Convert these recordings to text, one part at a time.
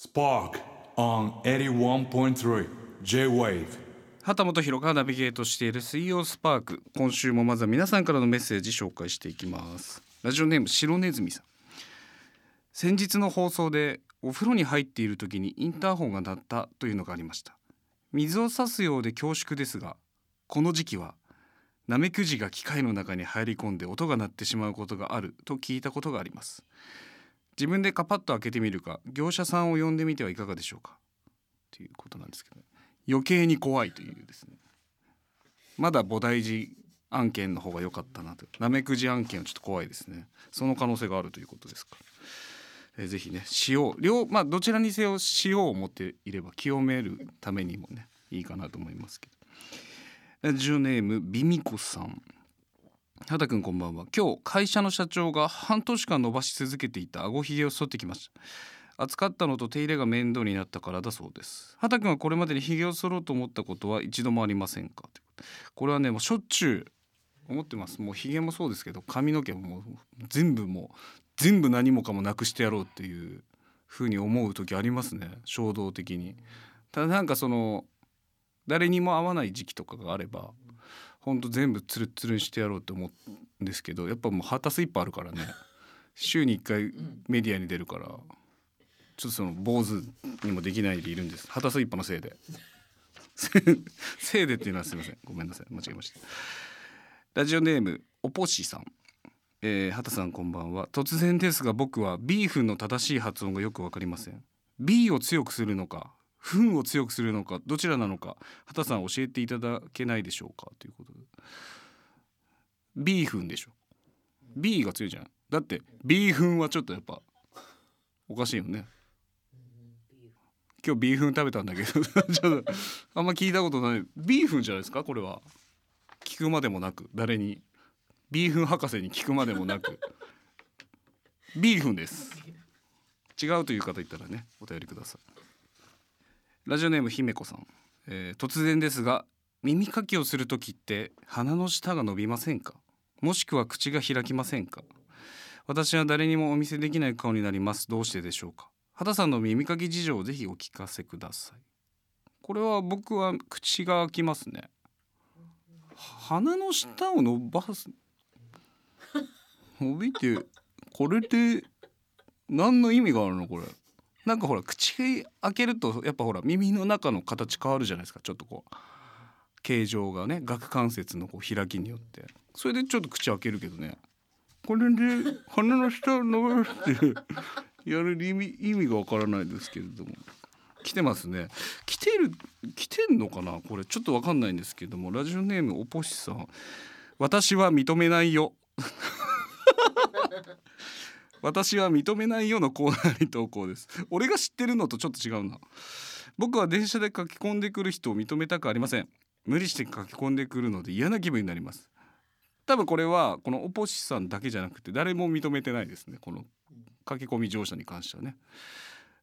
Spark on 81.3 J-Wave. 畑本博がナビゲートしている水曜スパーク今週もまずは皆さんからのメッセージ紹介していきます。ラジオネーム白ネズミさん。先日の放送でお風呂に入っている時にインターホンが鳴ったというのがありました。水を差すようで恐縮ですがこの時期はナメクジが機械の中に入り込んで音が鳴ってしまうことがあると聞いたことがあります。自分でカパッと開けてみるか業者さんを呼んでみてはいかがでしょうか？ということなんですけど余計に怖いというですね。まだ菩提寺案件の方が良かったなと。なめくじ案件はちょっと怖いですね。その可能性があるということですか。ら、えーぜひね塩両まあどちらにせよ塩を持っていれば清めるためにもねいいかなと思いますけど。ラジオネームビミコさん。畑くんこんばんは。今日会社の社長が半年間伸ばし続けていた顎ひげを剃ってきました。暑かったのと手入れが面倒になったからだそうです。畑くんはこれまでにひげを剃ろうと思ったことは一度もありませんか？これはねもうしょっちゅう思ってます。もうひげもそうですけど髪の毛もも全部もう全部何もかもなくしてやろうっていうふうに思う時ありますね。衝動的に。ただなんかその誰にも会わない時期とかがあればほんと全部ツルッツルにしてやろうと思うんですけどやっぱもうハータスいっぱいあるからね。週に1回メディアに出るからちょっとその坊主にもできないでいるんです。ハタス一派のせいで。せいでっていうのはすみません。ごめんなさい。間違えました。ラジオネームおぽしさん。えー、畑さんこんばんは。突然ですが僕はビーフンの正しい発音がよくわかりません。B を強くするのかフンを強くするのかどちらなのか畑さん教えていただけないでしょうか？ということで。ビーフンでしょ。B が強いじゃん。だってビーフンはちょっとやっぱおかしいよね。今日ビーフン食べたんだけど。ちょっとあんま聞いたことない。ビーフンじゃないですか？これは。聞くまでもなく誰に。ビーフン博士に聞くまでもなく。ビーフンです。違うという方いたらねお便りください。ラジオネーム姫子さん、えー突然ですが耳かきをする時って鼻の下が伸びませんか？もしくは口が開きませんか？私は誰にもお見せできない顔になります。どうしてでしょうか？畑さんの耳かき事情をぜひお聞かせください。これは僕は口が開きますね。鼻の下を伸ばす。伸びてこれで何の意味があるの？これ。なんかほら口開けるとやっぱほら耳の中の形変わるじゃないですか。ちょっとこう。形状がね顎関節のこう開きによって。それでちょっと口開けるけどね。これで鼻の下を伸ばしてやる意味意味がわからないですけれども。来てますね。来てる来てんのかな？これちょっとわかんないんですけども。ラジオネームおぽしさん。私は認めないよ。私は認めないよのコーナーに投稿です。俺が知ってるのとちょっと違うな。僕は電車で書き込んでくる人を認めたくありません。無理して書き込んでくるので嫌な気分になります。多分これはこのおぽしさんだけじゃなくて誰も認めてないですね。この書き込み乗車に関してはね。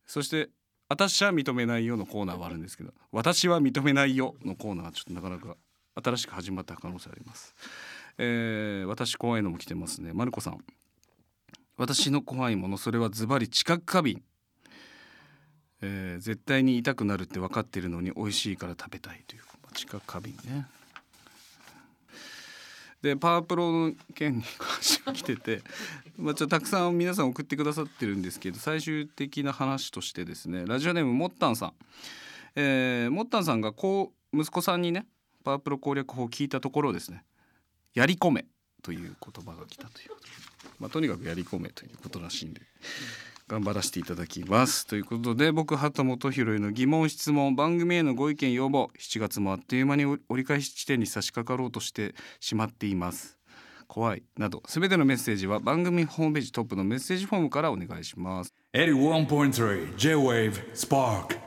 そして私は認めないよのコーナーはあるんですけど私は認めないよのコーナーはちょっとなかなか新しく始まった可能性あります。えー、私怖いのも来てますね。まるこさん。私の怖いものそれはズバリ知覚過敏、えー絶対に痛くなるって分かってるのに美味しいから食べたいという。知覚過敏ね。でパワープロの件に関して来てて まあちょたくさん皆さん送ってくださってるんですけど最終的な話としてですねラジオネームもったんさん、えー、もったんさんがこう息子さんにねパワープロ攻略法を聞いたところですね。やり込め。という言葉が来たということ、まあ、とにかくやり込めということらしいんで頑張らせていただきます。ということで僕畑本博への疑問質問番組へのご意見要望7月もあっという間に折り返し地点に差し掛かろうとしてしまっています。怖い。などすべてのメッセージは番組ホームページトップのメッセージフォームからお願いします。81.3 J-Wave Spark.